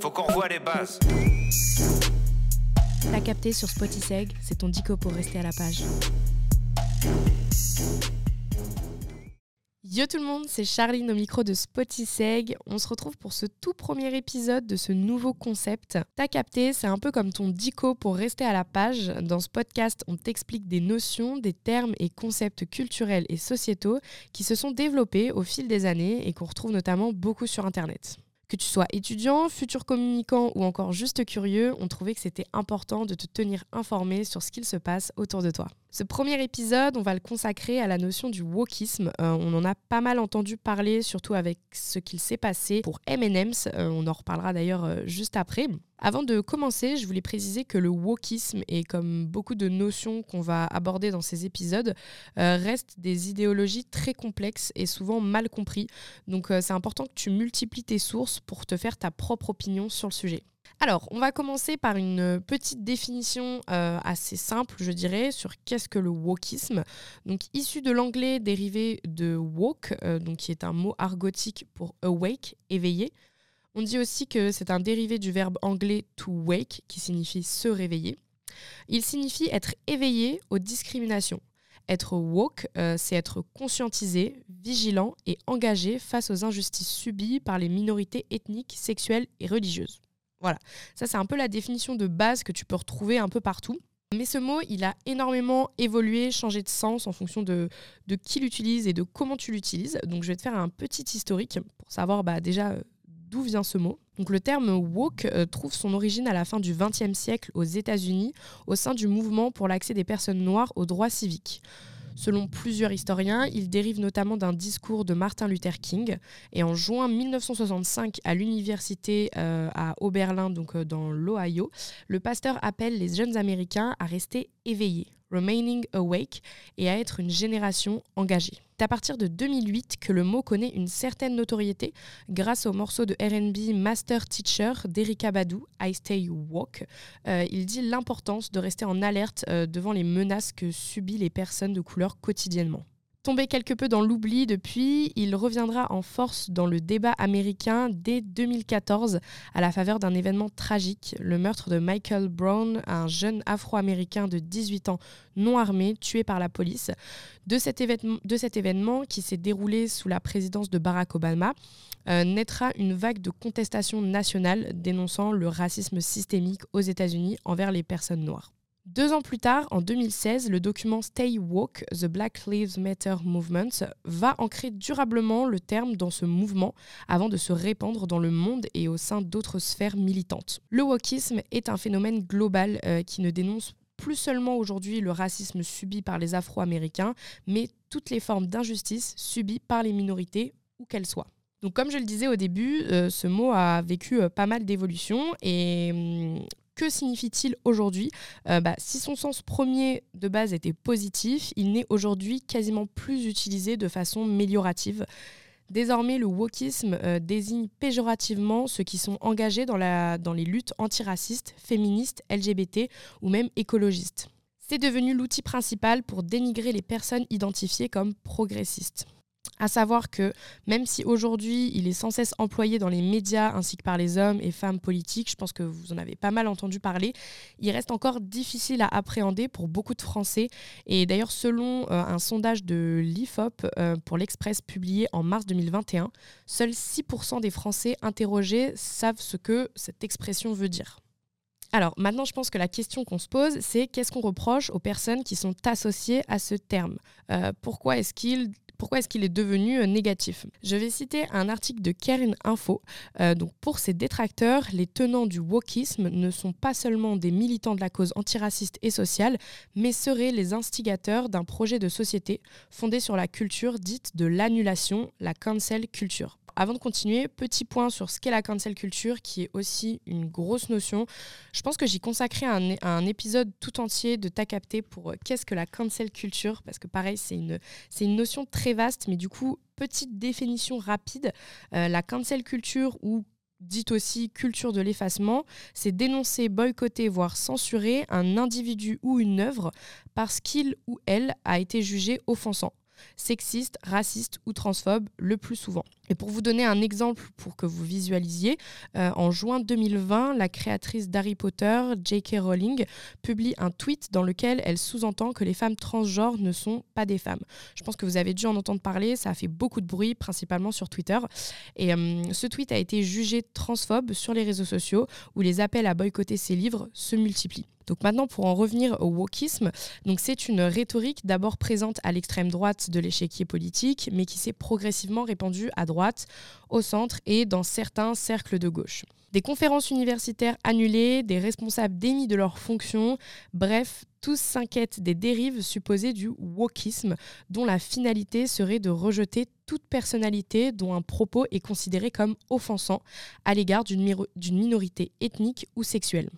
faut qu'on revoie les bases. T'as capté sur Spotiseg, c'est ton dico pour rester à la page. Yo tout le monde, c'est Charline au micro de Spotiseg. On se retrouve pour ce tout premier épisode de ce nouveau concept. T'as capté, c'est un peu comme ton dico pour rester à la page. Dans ce podcast, on t'explique des notions, des termes et concepts culturels et sociétaux qui se sont développés au fil des années et qu'on retrouve notamment beaucoup sur Internet. Que tu sois étudiant, futur communicant ou encore juste curieux, on trouvait que c'était important de te tenir informé sur ce qu'il se passe autour de toi. Ce premier épisode, on va le consacrer à la notion du wokisme. Euh, on en a pas mal entendu parler, surtout avec ce qu'il s'est passé pour M&M's. Euh, on en reparlera d'ailleurs euh, juste après. Avant de commencer, je voulais préciser que le wokisme, et comme beaucoup de notions qu'on va aborder dans ces épisodes, restent des idéologies très complexes et souvent mal compris. Donc c'est important que tu multiplies tes sources pour te faire ta propre opinion sur le sujet. Alors, on va commencer par une petite définition euh, assez simple, je dirais, sur qu'est-ce que le wokisme. Donc, issu de l'anglais dérivé de woke, euh, donc qui est un mot argotique pour awake, éveillé. On dit aussi que c'est un dérivé du verbe anglais to wake, qui signifie se réveiller. Il signifie être éveillé aux discriminations. Être woke, euh, c'est être conscientisé, vigilant et engagé face aux injustices subies par les minorités ethniques, sexuelles et religieuses. Voilà, ça c'est un peu la définition de base que tu peux retrouver un peu partout. Mais ce mot, il a énormément évolué, changé de sens en fonction de, de qui l'utilise et de comment tu l'utilises. Donc je vais te faire un petit historique pour savoir bah, déjà euh, d'où vient ce mot. Le terme woke euh, trouve son origine à la fin du XXe siècle aux États-Unis au sein du mouvement pour l'accès des personnes noires aux droits civiques. Selon plusieurs historiens, il dérive notamment d'un discours de Martin Luther King. Et en juin 1965, à l'université euh, à Oberlin, donc euh, dans l'Ohio, le pasteur appelle les jeunes Américains à rester éveillés, remaining awake, et à être une génération engagée. C'est à partir de 2008 que le mot connaît une certaine notoriété grâce au morceau de RB Master Teacher d'Erika Badu, I Stay Walk. Euh, il dit l'importance de rester en alerte euh, devant les menaces que subissent les personnes de couleur quotidiennement. Tombé quelque peu dans l'oubli depuis, il reviendra en force dans le débat américain dès 2014 à la faveur d'un événement tragique, le meurtre de Michael Brown, un jeune afro-américain de 18 ans non armé tué par la police. De cet, événement, qui s'est déroulé sous la présidence de Barack Obama, euh, naîtra une vague de contestation nationale dénonçant le racisme systémique aux États-Unis envers les personnes noires. Deux ans plus tard, en 2016, le document Stay Woke, The Black Lives Matter Movement, va ancrer durablement le terme dans ce mouvement avant de se répandre dans le monde et au sein d'autres sphères militantes. Le wokisme est un phénomène global euh, qui ne dénonce plus seulement aujourd'hui le racisme subi par les Afro-Américains, mais toutes les formes d'injustice subies par les minorités, où qu'elles soient. Donc comme je le disais au début, euh, ce mot a vécu euh, pas mal d'évolutions et hum, que signifie-t-il aujourd'hui? Euh, bah, Si son sens premier de base était positif, il n'est aujourd'hui quasiment plus utilisé de façon méliorative. Désormais, le wokisme euh, désigne péjorativement ceux qui sont engagés dans, les luttes antiracistes, féministes, LGBT ou même écologistes. C'est devenu l'outil principal pour dénigrer les personnes identifiées comme progressistes. À savoir que même si aujourd'hui il est sans cesse employé dans les médias ainsi que par les hommes et femmes politiques, je pense que vous en avez pas mal entendu parler, il reste encore difficile à appréhender pour beaucoup de Français. Et d'ailleurs, selon euh, un sondage de l'IFOP euh, pour l'Express publié en mars 2021, seuls 6% des Français interrogés savent ce que cette expression veut dire. Alors maintenant, je pense que la question qu'on se pose, c'est qu'est-ce qu'on reproche aux personnes qui sont associées à ce terme? Euh, Pourquoi est-ce qu'ils pourquoi est-ce qu'il est devenu euh, négatif Je vais citer un article de Karen Info. Euh, donc pour ces détracteurs, les tenants du wokisme ne sont pas seulement des militants de la cause antiraciste et sociale, mais seraient les instigateurs d'un projet de société fondé sur la culture dite de l'annulation, la cancel culture. Avant de continuer, petit point sur ce qu'est la cancel culture, qui est aussi une grosse notion. Je pense que j'y consacrerai un, épisode tout entier de Ta capté pour euh, qu'est-ce que la cancel culture, parce que pareil, c'est une, une notion très vaste, mais du coup, petite définition rapide. Euh, la cancel culture ou dite aussi culture de l'effacement, c'est dénoncer, boycotter, voire censurer un individu ou une œuvre parce qu'il ou elle a été jugé offensant sexiste, raciste ou transphobe le plus souvent. Et pour vous donner un exemple pour que vous visualisiez, euh, en juin 2020, la créatrice d'Harry Potter, J.K. Rowling, publie un tweet dans lequel elle sous-entend que les femmes transgenres ne sont pas des femmes. Je pense que vous avez dû en entendre parler, ça a fait beaucoup de bruit, principalement sur Twitter. Et euh, ce tweet a été jugé transphobe sur les réseaux sociaux, où les appels à boycotter ses livres se multiplient. Donc maintenant, pour en revenir au wokisme, c'est une rhétorique d'abord présente à l'extrême droite de l'échiquier politique, mais qui s'est progressivement répandue à droite, au centre et dans certains cercles de gauche. Des conférences universitaires annulées, des responsables démis de leurs fonctions, bref, tous s'inquiètent des dérives supposées du wokisme, dont la finalité serait de rejeter toute personnalité dont un propos est considéré comme offensant à l'égard d'une minorité ethnique ou sexuelle.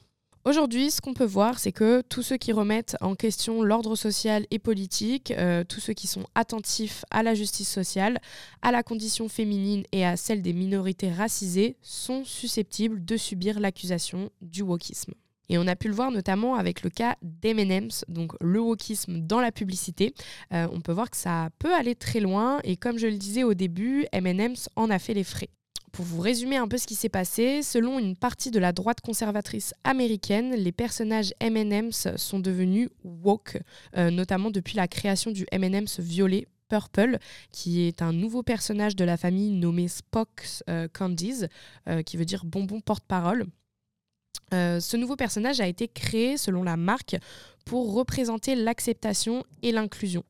Aujourd'hui, ce qu'on peut voir, c'est que tous ceux qui remettent en question l'ordre social et politique, euh, tous ceux qui sont attentifs à la justice sociale, à la condition féminine et à celle des minorités racisées, sont susceptibles de subir l'accusation du wokisme. Et on a pu le voir notamment avec le cas d'M&M's, donc le wokisme dans la publicité. Euh, on peut voir que ça peut aller très loin et comme je le disais au début, M&M's en a fait les frais. Pour vous résumer un peu ce qui s'est passé, selon une partie de la droite conservatrice américaine, les personnages M&M's sont devenus woke, euh, notamment depuis la création du M&M's violet Purple, qui est un nouveau personnage de la famille nommé Spock's euh, Candies, euh, qui veut dire bonbon porte-parole. ce nouveau personnage a été créé, selon la marque, pour représenter l'acceptation et l'inclusion.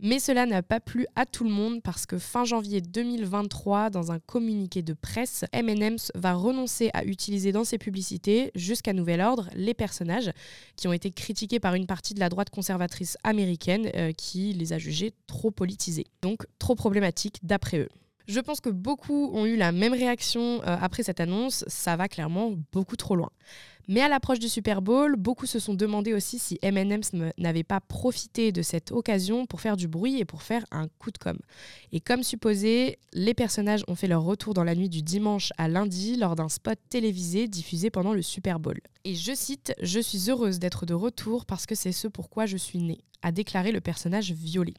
Mais cela n'a pas plu à tout le monde parce que fin janvier 2023, dans un communiqué de presse, M&M's va renoncer à utiliser dans ses publicités, jusqu'à nouvel ordre, les personnages qui ont été critiqués par une partie de la droite conservatrice américaine euh, qui les a jugés trop politisés, donc trop problématiques d'après eux. Je pense que beaucoup ont eu la même réaction euh, après cette annonce, ça va clairement beaucoup trop loin. Mais à l'approche du Super Bowl, beaucoup se sont demandé aussi si M&M's n'avait pas profité de cette occasion pour faire du bruit et pour faire un coup de com. Et comme supposé, les personnages ont fait leur retour dans la nuit du dimanche à lundi lors d'un spot télévisé diffusé pendant le Super Bowl. Et je cite Je suis heureuse d'être de retour parce que c'est ce pourquoi je suis née, a déclaré le personnage violet.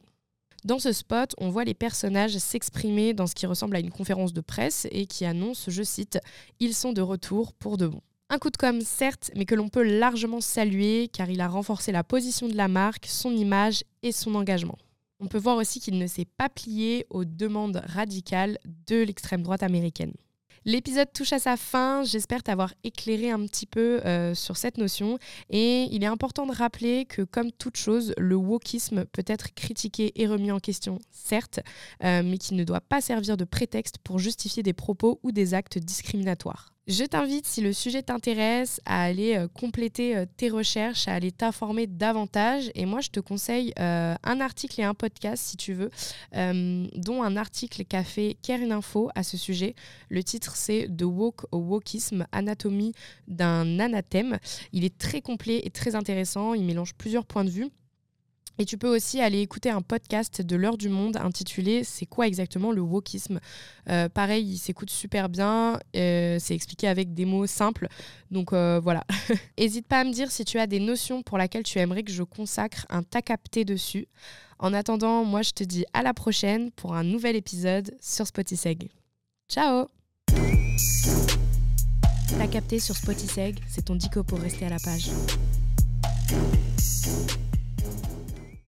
Dans ce spot, on voit les personnages s'exprimer dans ce qui ressemble à une conférence de presse et qui annonce, je cite, Ils sont de retour pour de bon. Un coup de com, certes, mais que l'on peut largement saluer car il a renforcé la position de la marque, son image et son engagement. On peut voir aussi qu'il ne s'est pas plié aux demandes radicales de l'extrême droite américaine. L'épisode touche à sa fin. J'espère t'avoir éclairé un petit peu euh, sur cette notion. Et il est important de rappeler que, comme toute chose, le wokisme peut être critiqué et remis en question, certes, euh, mais qui ne doit pas servir de prétexte pour justifier des propos ou des actes discriminatoires. Je t'invite, si le sujet t'intéresse, à aller euh, compléter euh, tes recherches, à aller t'informer davantage. Et moi, je te conseille euh, un article et un podcast, si tu veux, dont un article qu'a fait Karen Info à ce sujet. Le titre, c'est The Walk au Wokisme, anatomie d'un anathème. Il est très complet et très intéressant. Il mélange plusieurs points de vue. Et tu peux aussi aller écouter un podcast de l'heure du monde intitulé C'est quoi exactement le wokisme? Euh, Pareil, il s'écoute super bien, euh, c'est expliqué avec des mots simples. Donc euh, voilà. N'hésite pas à me dire si tu as des notions pour lesquelles tu aimerais que je consacre un tas capté dessus. En attendant, moi je te dis à la prochaine pour un nouvel épisode sur Spotiseg. Ciao T'as capté sur Spotiseg, c'est ton dico pour rester à la page.